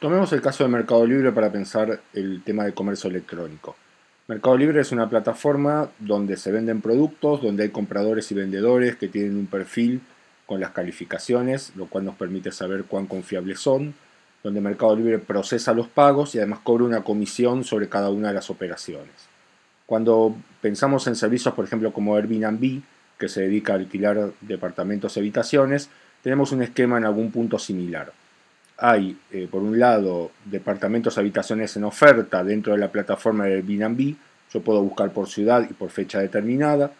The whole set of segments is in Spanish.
Tomemos el caso de Mercado Libre para pensar el tema de comercio electrónico. Mercado Libre es una plataforma donde se venden productos, donde hay compradores y vendedores que tienen un perfil con las calificaciones, lo cual nos permite saber cuán confiables son, donde Mercado Libre procesa los pagos y además cobra una comisión sobre cada una de las operaciones. Cuando pensamos en servicios, por ejemplo, como Airbnb, que se dedica a alquilar departamentos y habitaciones, tenemos un esquema en algún punto similar hay, eh, por un lado, departamentos, habitaciones en oferta dentro de la plataforma de Airbnb. Yo puedo buscar por ciudad y por fecha determinada.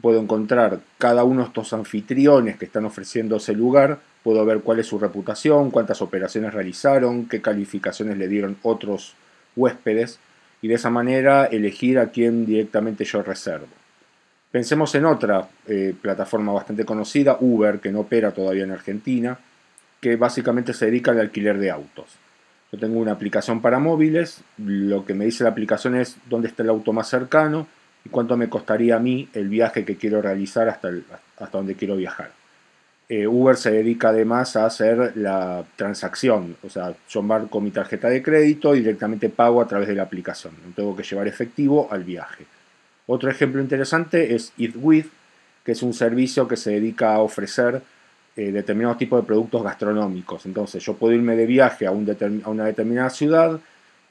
Puedo encontrar cada uno de estos anfitriones que están ofreciendo ese lugar. Puedo ver cuál es su reputación, cuántas operaciones realizaron, qué calificaciones le dieron otros huéspedes. Y de esa manera elegir a quién directamente yo reservo. Pensemos en otra eh, plataforma bastante conocida, Uber, que no opera todavía en Argentina que básicamente se dedica al alquiler de autos. Yo tengo una aplicación para móviles, lo que me dice la aplicación es dónde está el auto más cercano y cuánto me costaría a mí el viaje que quiero realizar hasta, hasta donde quiero viajar. Eh, Uber se dedica además a hacer la transacción, o sea, yo marco mi tarjeta de crédito y directamente pago a través de la aplicación, no tengo que llevar efectivo al viaje. Otro ejemplo interesante es EatWith, que es un servicio que se dedica a ofrecer eh, determinados tipos de productos gastronómicos. Entonces yo puedo irme de viaje a, una determinada ciudad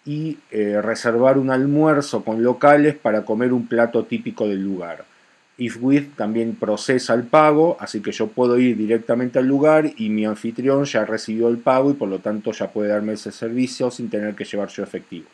y eh, reservar un almuerzo con locales para comer un plato típico del lugar. IfWith también procesa el pago, así que yo puedo ir directamente al lugar y mi anfitrión ya recibió el pago y por lo tanto ya puede darme ese servicio sin tener que llevar yo efectivo.